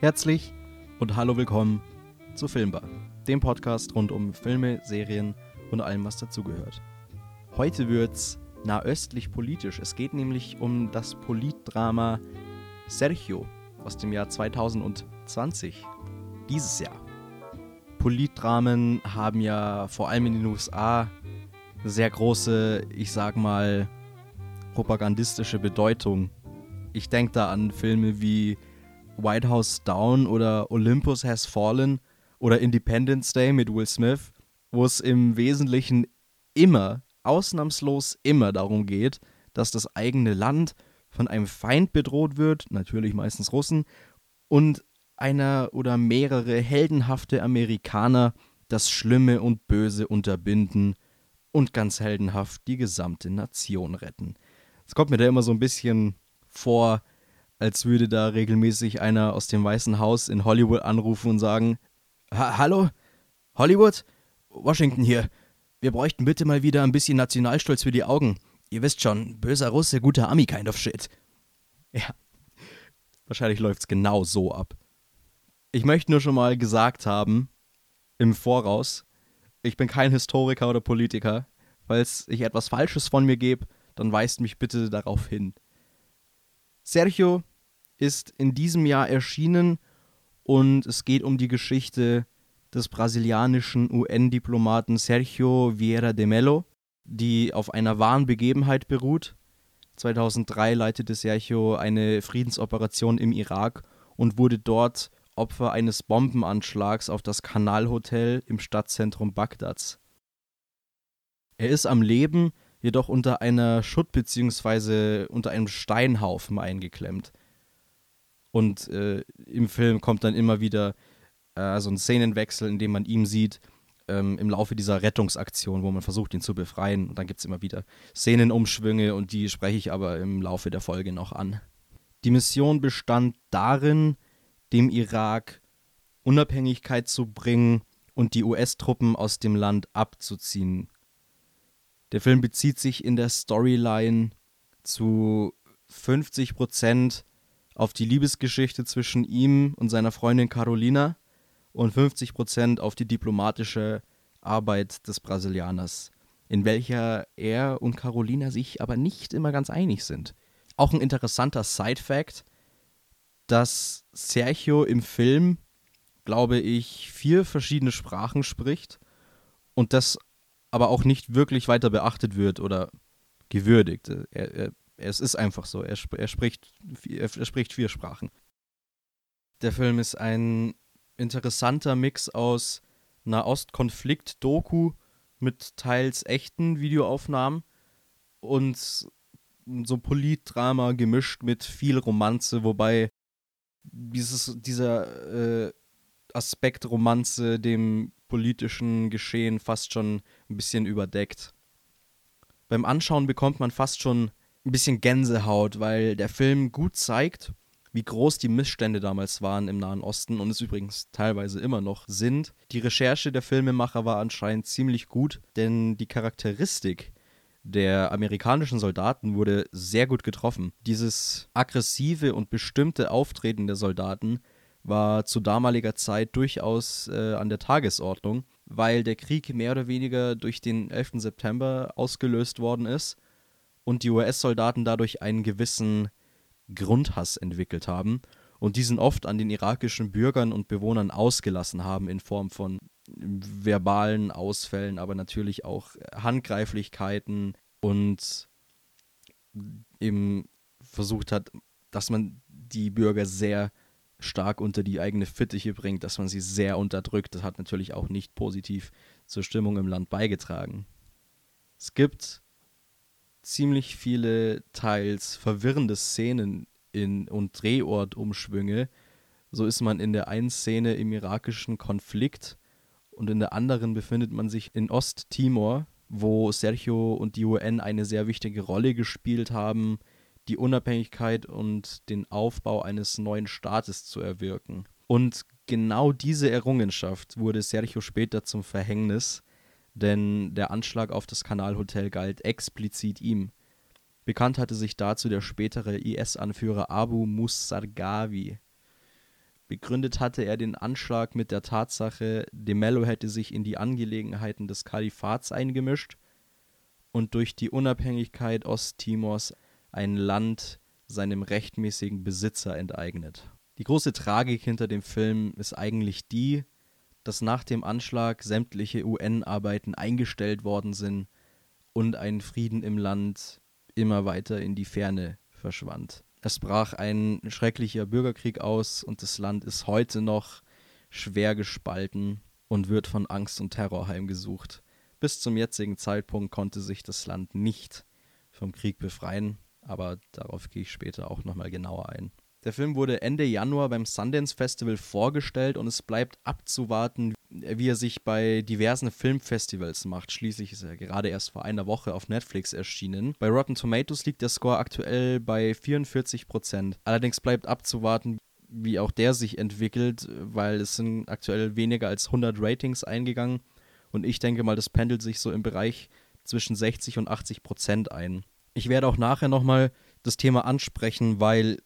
Herzlich und hallo willkommen zu Filmbar, dem Podcast rund um Filme, Serien und allem, was dazugehört. Heute wird's nahöstlich politisch. Es geht nämlich um das Politdrama Sergio aus dem Jahr 2020, dieses Jahr. Politdramen haben ja vor allem in den USA sehr große, ich sag mal, propagandistische Bedeutung. Ich denke da an Filme wie White House Down oder Olympus Has Fallen oder Independence Day mit Will Smith, wo es im Wesentlichen immer, ausnahmslos immer darum geht, dass das eigene Land von einem Feind bedroht wird, natürlich meistens Russen, und einer oder mehrere heldenhafte Amerikaner das Schlimme und Böse unterbinden und ganz heldenhaft die gesamte Nation retten. Es kommt mir da immer so ein bisschen vor, als würde da regelmäßig einer aus dem Weißen Haus in Hollywood anrufen und sagen, Hallo? Hollywood? Washington hier. Wir bräuchten bitte mal wieder ein bisschen Nationalstolz für die Augen. Ihr wisst schon, böser Russe, guter Ami kind of shit. Ja. Wahrscheinlich läuft's genau so ab. Ich möchte nur schon mal gesagt haben, im Voraus, ich bin kein Historiker oder Politiker. Falls ich etwas Falsches von mir gebe, dann weist mich bitte darauf hin. Sergio ist in diesem Jahr erschienen und es geht um die Geschichte des brasilianischen UN-Diplomaten Sergio Vieira de Mello, die auf einer wahren Begebenheit beruht. 2003 leitete Sergio eine Friedensoperation im Irak und wurde dort Opfer eines Bombenanschlags auf das Kanalhotel im Stadtzentrum Bagdads. Er ist am Leben, jedoch unter einer Schutt- bzw. unter einem Steinhaufen eingeklemmt. Und äh, im Film kommt dann immer wieder äh, so ein Szenenwechsel, in dem man ihm sieht, ähm, im Laufe dieser Rettungsaktion, wo man versucht, ihn zu befreien. Und dann gibt es immer wieder Szenenumschwünge und die spreche ich aber im Laufe der Folge noch an. Die Mission bestand darin, dem Irak Unabhängigkeit zu bringen und die US-Truppen aus dem Land abzuziehen. Der Film bezieht sich in der Storyline zu 50 Prozent auf die Liebesgeschichte zwischen ihm und seiner Freundin Carolina und 50% auf die diplomatische Arbeit des Brasilianers, in welcher er und Carolina sich aber nicht immer ganz einig sind. Auch ein interessanter Side-Fact, dass Sergio im Film, glaube ich, vier verschiedene Sprachen spricht und das aber auch nicht wirklich weiter beachtet wird oder gewürdigt. Er, er es ist einfach so. Er, er, spricht, er spricht vier Sprachen. Der Film ist ein interessanter Mix aus Nahost-Konflikt-Doku mit teils echten Videoaufnahmen und so Politdrama gemischt mit viel Romanze, wobei dieses, dieser äh, Aspekt Romanze dem politischen Geschehen fast schon ein bisschen überdeckt. Beim Anschauen bekommt man fast schon ein bisschen Gänsehaut, weil der Film gut zeigt, wie groß die Missstände damals waren im Nahen Osten und es übrigens teilweise immer noch sind. Die Recherche der Filmemacher war anscheinend ziemlich gut, denn die Charakteristik der amerikanischen Soldaten wurde sehr gut getroffen. Dieses aggressive und bestimmte Auftreten der Soldaten war zu damaliger Zeit durchaus äh, an der Tagesordnung, weil der Krieg mehr oder weniger durch den 11. September ausgelöst worden ist und die US-Soldaten dadurch einen gewissen Grundhass entwickelt haben und diesen oft an den irakischen Bürgern und Bewohnern ausgelassen haben in Form von verbalen Ausfällen, aber natürlich auch Handgreiflichkeiten und eben versucht hat, dass man die Bürger sehr stark unter die eigene Fittiche bringt, dass man sie sehr unterdrückt. Das hat natürlich auch nicht positiv zur Stimmung im Land beigetragen. Es gibt ziemlich viele teils verwirrende Szenen in, und Drehortumschwünge. So ist man in der einen Szene im irakischen Konflikt und in der anderen befindet man sich in Osttimor, wo Sergio und die UN eine sehr wichtige Rolle gespielt haben, die Unabhängigkeit und den Aufbau eines neuen Staates zu erwirken. Und genau diese Errungenschaft wurde Sergio später zum Verhängnis, denn der Anschlag auf das Kanalhotel galt explizit ihm. Bekannt hatte sich dazu der spätere IS-Anführer Abu Musargawi. Begründet hatte er den Anschlag mit der Tatsache, De Mello hätte sich in die Angelegenheiten des Kalifats eingemischt und durch die Unabhängigkeit Osttimors ein Land seinem rechtmäßigen Besitzer enteignet. Die große Tragik hinter dem Film ist eigentlich die, dass nach dem Anschlag sämtliche UN-Arbeiten eingestellt worden sind und ein Frieden im Land immer weiter in die Ferne verschwand. Es brach ein schrecklicher Bürgerkrieg aus und das Land ist heute noch schwer gespalten und wird von Angst und Terror heimgesucht. Bis zum jetzigen Zeitpunkt konnte sich das Land nicht vom Krieg befreien, aber darauf gehe ich später auch nochmal genauer ein. Der Film wurde Ende Januar beim Sundance Festival vorgestellt und es bleibt abzuwarten, wie er sich bei diversen Filmfestivals macht. Schließlich ist er gerade erst vor einer Woche auf Netflix erschienen. Bei Rotten Tomatoes liegt der Score aktuell bei 44% Allerdings bleibt abzuwarten, wie auch der sich entwickelt, weil es sind aktuell weniger als 100 Ratings eingegangen und ich denke mal, das pendelt sich so im Bereich zwischen 60 und 80 Prozent ein. Ich werde auch nachher nochmal das Thema ansprechen, weil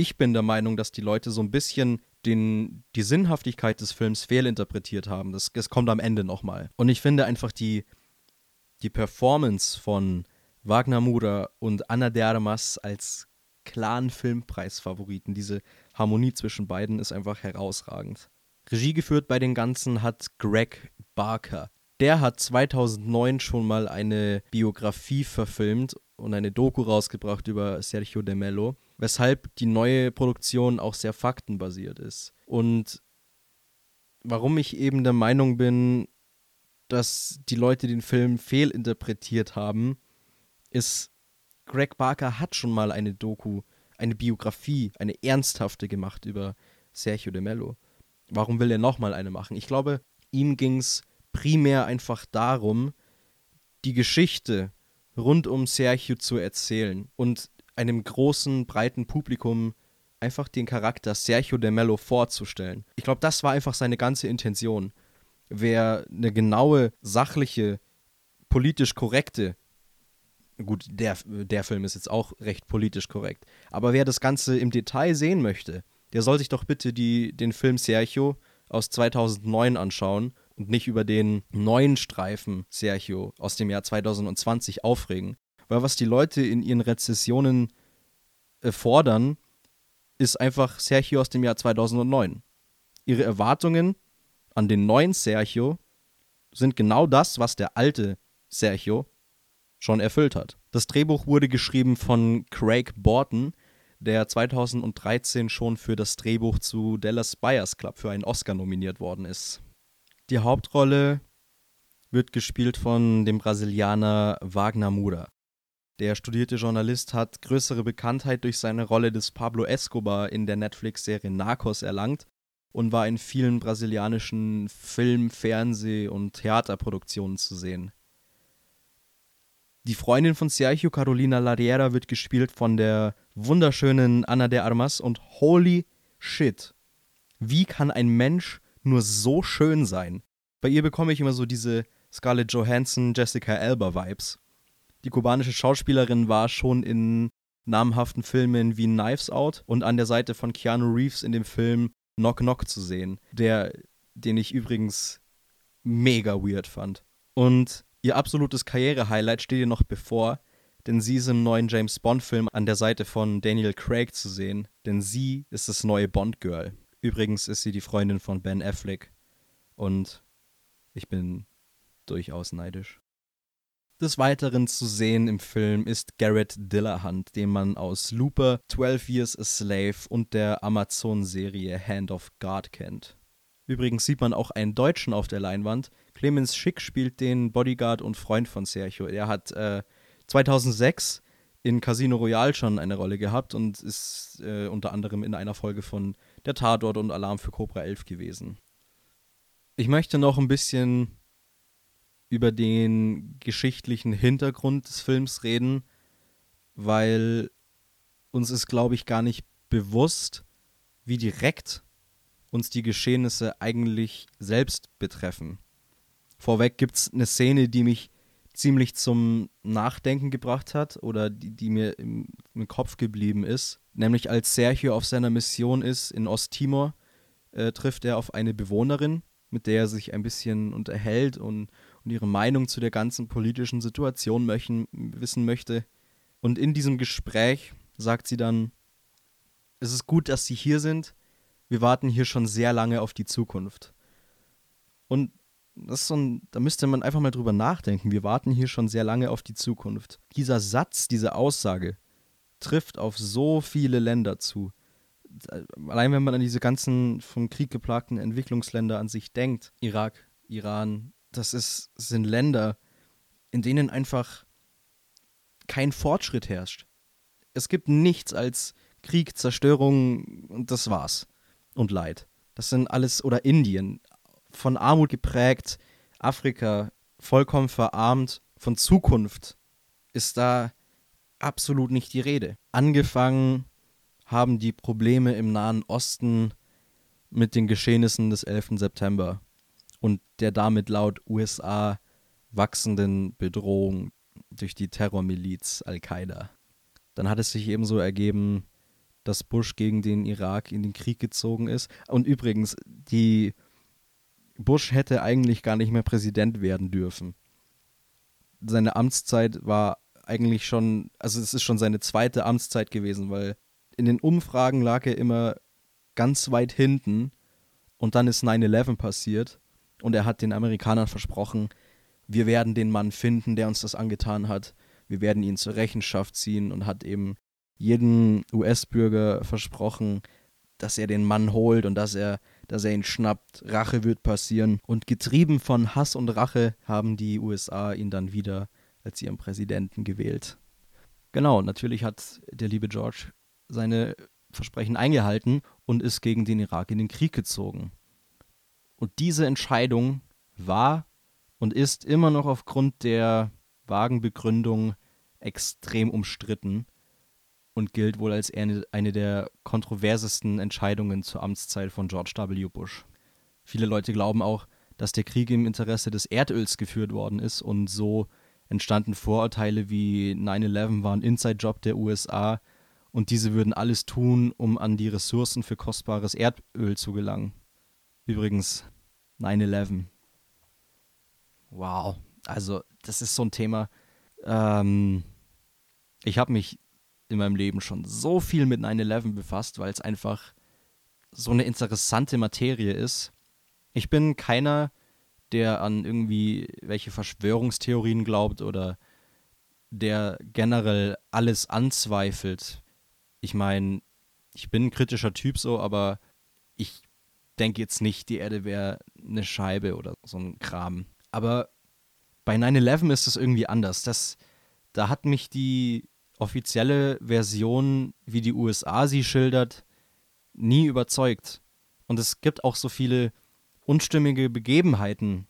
ich bin der Meinung, dass die Leute so ein bisschen den, die Sinnhaftigkeit des Films fehlinterpretiert haben. Das, das kommt am Ende nochmal. Und ich finde einfach die, die Performance von Wagner Muda und Anna Dermas als klaren Filmpreisfavoriten, diese Harmonie zwischen beiden ist einfach herausragend. Regie geführt bei den Ganzen hat Greg Barker. Der hat 2009 schon mal eine Biografie verfilmt und eine Doku rausgebracht über Sergio de Mello weshalb die neue Produktion auch sehr faktenbasiert ist. Und warum ich eben der Meinung bin, dass die Leute den Film fehlinterpretiert haben, ist, Greg Barker hat schon mal eine Doku, eine Biografie, eine ernsthafte gemacht über Sergio de Mello. Warum will er nochmal eine machen? Ich glaube, ihm ging es primär einfach darum, die Geschichte rund um Sergio zu erzählen und einem großen, breiten Publikum einfach den Charakter Sergio de Mello vorzustellen. Ich glaube, das war einfach seine ganze Intention. Wer eine genaue, sachliche, politisch korrekte, gut, der, der Film ist jetzt auch recht politisch korrekt, aber wer das Ganze im Detail sehen möchte, der soll sich doch bitte die, den Film Sergio aus 2009 anschauen und nicht über den neuen Streifen Sergio aus dem Jahr 2020 aufregen weil was die Leute in ihren Rezessionen äh, fordern, ist einfach Sergio aus dem Jahr 2009. Ihre Erwartungen an den neuen Sergio sind genau das, was der alte Sergio schon erfüllt hat. Das Drehbuch wurde geschrieben von Craig Borton, der 2013 schon für das Drehbuch zu Dallas Buyers Club für einen Oscar nominiert worden ist. Die Hauptrolle wird gespielt von dem Brasilianer Wagner Muda. Der studierte Journalist hat größere Bekanntheit durch seine Rolle des Pablo Escobar in der Netflix-Serie Narcos erlangt und war in vielen brasilianischen Film-, Fernseh- und Theaterproduktionen zu sehen. Die Freundin von Sergio, Carolina Lariera, wird gespielt von der wunderschönen Ana de Armas und holy shit, wie kann ein Mensch nur so schön sein? Bei ihr bekomme ich immer so diese Scarlett Johansson, Jessica Alba Vibes. Die kubanische Schauspielerin war schon in namhaften Filmen wie Knives Out und an der Seite von Keanu Reeves in dem Film Knock Knock zu sehen, der, den ich übrigens mega weird fand. Und ihr absolutes Karriere-Highlight steht ihr noch bevor, denn sie ist im neuen James Bond-Film an der Seite von Daniel Craig zu sehen, denn sie ist das neue Bond-Girl. Übrigens ist sie die Freundin von Ben Affleck und ich bin durchaus neidisch. Des Weiteren zu sehen im Film ist Garrett Dillahunt, den man aus Looper, 12 Years a Slave und der Amazon-Serie Hand of God kennt. Übrigens sieht man auch einen Deutschen auf der Leinwand. Clemens Schick spielt den Bodyguard und Freund von Sergio. Er hat äh, 2006 in Casino Royale schon eine Rolle gehabt und ist äh, unter anderem in einer Folge von Der Tatort und Alarm für Cobra 11 gewesen. Ich möchte noch ein bisschen über den geschichtlichen Hintergrund des Films reden, weil uns ist, glaube ich, gar nicht bewusst, wie direkt uns die Geschehnisse eigentlich selbst betreffen. Vorweg gibt es eine Szene, die mich ziemlich zum Nachdenken gebracht hat oder die, die mir im, im, Kopf geblieben ist. Nämlich als Sergio auf seiner Mission ist in Osttimor, äh, trifft er auf eine Bewohnerin, mit der er sich ein bisschen unterhält und, und ihre Meinung zu der ganzen politischen Situation möchten, wissen möchte. Und in diesem Gespräch sagt sie dann, es ist gut, dass Sie hier sind. Wir warten hier schon sehr lange auf die Zukunft. Und das ist so ein, da müsste man einfach mal drüber nachdenken. Wir warten hier schon sehr lange auf die Zukunft. Dieser Satz, diese Aussage trifft auf so viele Länder zu. Allein wenn man an diese ganzen vom Krieg geplagten Entwicklungsländer an sich denkt, Irak, Iran, das ist, sind Länder, in denen einfach kein Fortschritt herrscht. Es gibt nichts als Krieg, Zerstörung und das war's. Und Leid. Das sind alles, oder Indien, von Armut geprägt, Afrika vollkommen verarmt, von Zukunft ist da absolut nicht die Rede. Angefangen haben die Probleme im Nahen Osten mit den Geschehnissen des 11. September und der damit laut USA wachsenden Bedrohung durch die Terrormiliz Al-Qaida. Dann hat es sich ebenso ergeben, dass Bush gegen den Irak in den Krieg gezogen ist. Und übrigens, die Bush hätte eigentlich gar nicht mehr Präsident werden dürfen. Seine Amtszeit war eigentlich schon, also es ist schon seine zweite Amtszeit gewesen, weil in den Umfragen lag er immer ganz weit hinten und dann ist 9-11 passiert und er hat den Amerikanern versprochen, wir werden den Mann finden, der uns das angetan hat, wir werden ihn zur Rechenschaft ziehen und hat eben jeden US-Bürger versprochen, dass er den Mann holt und dass er dass er ihn schnappt. Rache wird passieren. Und getrieben von Hass und Rache haben die USA ihn dann wieder als ihren Präsidenten gewählt. Genau, natürlich hat der liebe George seine Versprechen eingehalten und ist gegen den Irak in den Krieg gezogen. Und diese Entscheidung war und ist immer noch aufgrund der vagen Begründung extrem umstritten und gilt wohl als eine, eine der kontroversesten Entscheidungen zur Amtszeit von George W. Bush. Viele Leute glauben auch, dass der Krieg im Interesse des Erdöls geführt worden ist und so entstanden Vorurteile wie 9-11 war ein Inside-Job der USA und diese würden alles tun, um an die Ressourcen für kostbares Erdöl zu gelangen. Übrigens, 9-11. Wow, also das ist so ein Thema. Ähm, ich habe mich in meinem Leben schon so viel mit 9-11 befasst, weil es einfach so eine interessante Materie ist. Ich bin keiner, der an irgendwie welche Verschwörungstheorien glaubt oder der generell alles anzweifelt. Ich meine, ich bin ein kritischer Typ so, aber ich denke jetzt nicht, die Erde wäre eine Scheibe oder so ein Kram. Aber bei 9-11 ist es irgendwie anders. Das, da hat mich die offizielle Version, wie die USA sie schildert, nie überzeugt. Und es gibt auch so viele unstimmige Begebenheiten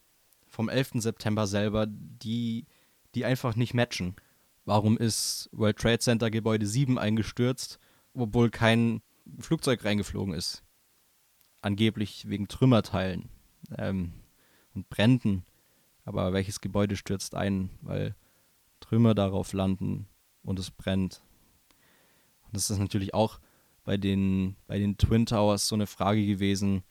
vom 11. September selber, die, die einfach nicht matchen. Warum ist World Trade Center Gebäude 7 eingestürzt, obwohl kein Flugzeug reingeflogen ist? Angeblich wegen Trümmerteilen ähm, und Bränden. Aber welches Gebäude stürzt ein, weil Trümmer darauf landen? und es brennt. Und das ist natürlich auch bei den, bei den Twin Towers so eine Frage gewesen,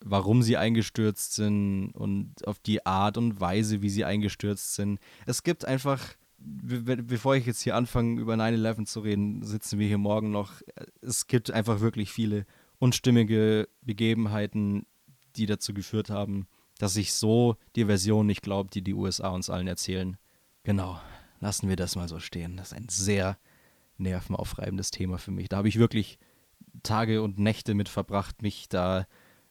warum sie eingestürzt sind und auf die Art und Weise, wie sie eingestürzt sind. Es gibt einfach, bevor ich jetzt hier anfange, über 9-11 zu reden, sitzen wir hier morgen noch. Es gibt einfach wirklich viele unstimmige Begebenheiten, die dazu geführt haben, dass ich so die Version nicht glaube, die die USA uns allen erzählen. Genau lassen wir das mal so stehen. Das ist ein sehr nervenaufreibendes Thema für mich. Da habe ich wirklich Tage und Nächte mit verbracht, mich da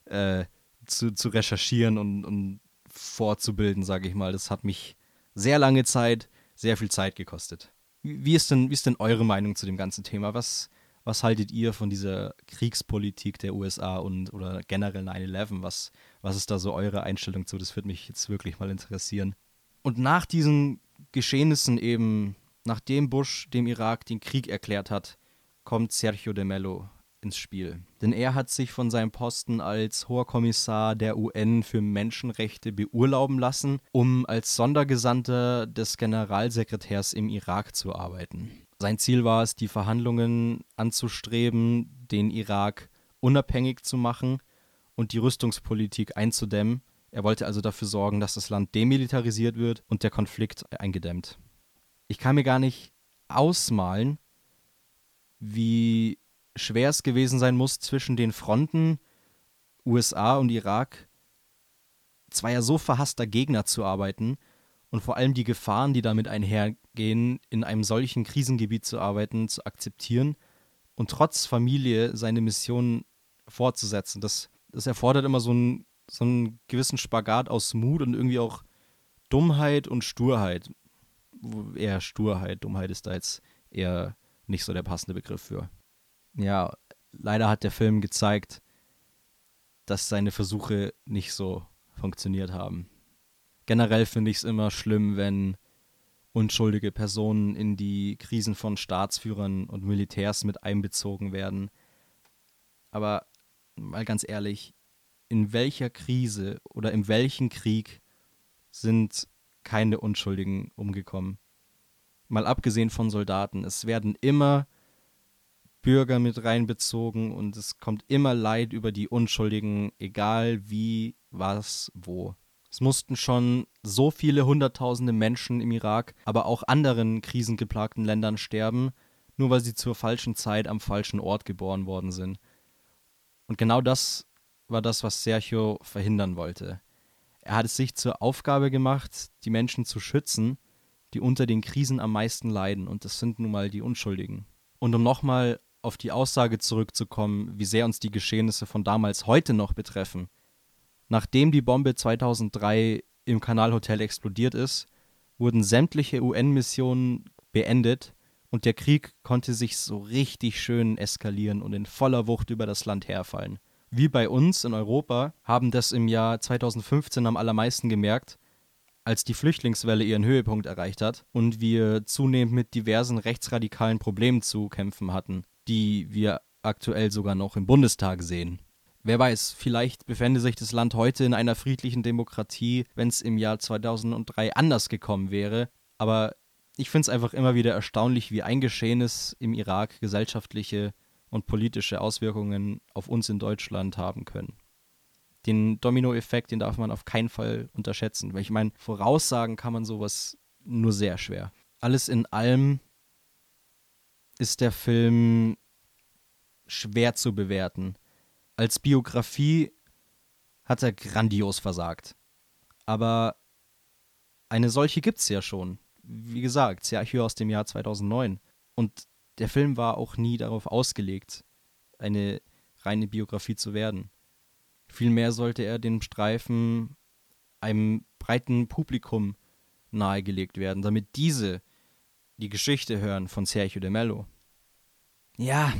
äh, zu, zu recherchieren und, und vorzubilden, sage ich mal. Das hat mich sehr lange Zeit, sehr viel Zeit gekostet. Wie ist denn, wie ist denn eure Meinung zu dem ganzen Thema? Was, was haltet ihr von dieser Kriegspolitik der USA und oder generell 9-11? Was, was ist da so eure Einstellung zu? Das würde mich jetzt wirklich mal interessieren. Und nach diesen Geschehnissen eben, nachdem Bush dem Irak den Krieg erklärt hat, kommt Sergio de Mello ins Spiel. Denn er hat sich von seinem Posten als Hoher Kommissar der UN für Menschenrechte beurlauben lassen, um als Sondergesandter des Generalsekretärs im Irak zu arbeiten. Sein Ziel war es, die Verhandlungen anzustreben, den Irak unabhängig zu machen und die Rüstungspolitik einzudämmen. Er wollte also dafür sorgen, dass das Land demilitarisiert wird und der Konflikt eingedämmt. Ich kann mir gar nicht ausmalen, wie schwer es gewesen sein muss, zwischen den Fronten USA und Irak zweier so verhasster Gegner zu arbeiten und vor allem die Gefahren, die damit einhergehen, in einem solchen Krisengebiet zu arbeiten, zu akzeptieren und trotz Familie seine Mission fortzusetzen. Das, das erfordert immer so einen, so einen gewissen Spagat aus Mut und irgendwie auch Dummheit und Sturheit. Eher Sturheit, Dummheit ist da jetzt eher nicht so der passende Begriff für. Ja, leider hat der Film gezeigt, dass seine Versuche nicht so funktioniert haben. Generell finde ich es immer schlimm, wenn unschuldige Personen in die Krisen von Staatsführern und Militärs mit einbezogen werden. Aber mal ganz ehrlich, in welcher Krise oder in welchem Krieg sind keine Unschuldigen umgekommen? Mal abgesehen von Soldaten, es werden immer Bürger mit reinbezogen und es kommt immer Leid über die Unschuldigen, egal wie, was, wo. Es mussten schon so viele Hunderttausende Menschen im Irak, aber auch anderen krisengeplagten Ländern sterben, nur weil sie zur falschen Zeit am falschen Ort geboren worden sind. Und genau das war das, was Sergio verhindern wollte. Er hat es sich zur Aufgabe gemacht, die Menschen zu schützen, die unter den Krisen am meisten leiden, und das sind nun mal die Unschuldigen. Und um nochmal auf die Aussage zurückzukommen, wie sehr uns die Geschehnisse von damals heute noch betreffen, Nachdem die Bombe 2003 im Kanalhotel explodiert ist, wurden sämtliche UN-Missionen beendet und der Krieg konnte sich so richtig schön eskalieren und in voller Wucht über das Land herfallen. Wir bei uns in Europa haben das im Jahr 2015 am allermeisten gemerkt, als die Flüchtlingswelle ihren Höhepunkt erreicht hat und wir zunehmend mit diversen rechtsradikalen Problemen zu kämpfen hatten, die wir aktuell sogar noch im Bundestag sehen. Wer weiß, vielleicht befände sich das Land heute in einer friedlichen Demokratie, wenn es im Jahr 2003 anders gekommen wäre. Aber ich finde es einfach immer wieder erstaunlich, wie ein Geschehenes im Irak gesellschaftliche und politische Auswirkungen auf uns in Deutschland haben können. Den Dominoeffekt, den darf man auf keinen Fall unterschätzen. Weil ich meine, voraussagen kann man sowas nur sehr schwer. Alles in allem ist der Film schwer zu bewerten als Biografie hat er grandios versagt. Aber eine solche gibt es ja schon. Wie gesagt, Sergio aus dem Jahr 2009. Und der Film war auch nie darauf ausgelegt, eine reine Biografie zu werden. Vielmehr sollte er den Streifen einem breiten Publikum nahegelegt werden, damit diese die Geschichte hören von Sergio de Mello. Ja,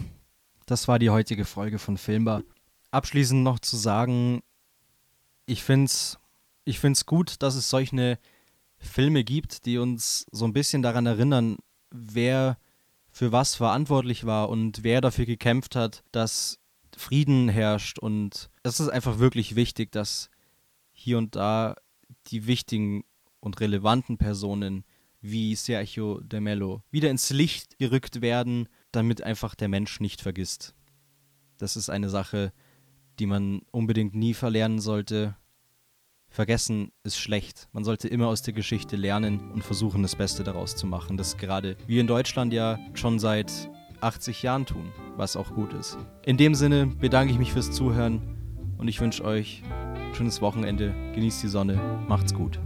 das war die heutige Folge von Filmbar abschließend noch zu sagen, ich finde es ich find's gut, dass es solche Filme gibt, die uns so ein bisschen daran erinnern, wer für was verantwortlich war und wer dafür gekämpft hat, dass Frieden herrscht. Und es ist einfach wirklich wichtig, dass hier und da die wichtigen und relevanten Personen wie Sergio de Mello wieder ins Licht gerückt werden, damit einfach der Mensch nicht vergisst. Das ist eine Sache, die man unbedingt nie verlernen sollte. Vergessen ist schlecht. Man sollte immer aus der Geschichte lernen und versuchen, das Beste daraus zu machen. Das gerade wir in Deutschland ja schon seit 80 Jahren tun, was auch gut ist. In dem Sinne bedanke ich mich fürs Zuhören und ich wünsche euch ein schönes Wochenende. Genießt die Sonne. Macht's gut.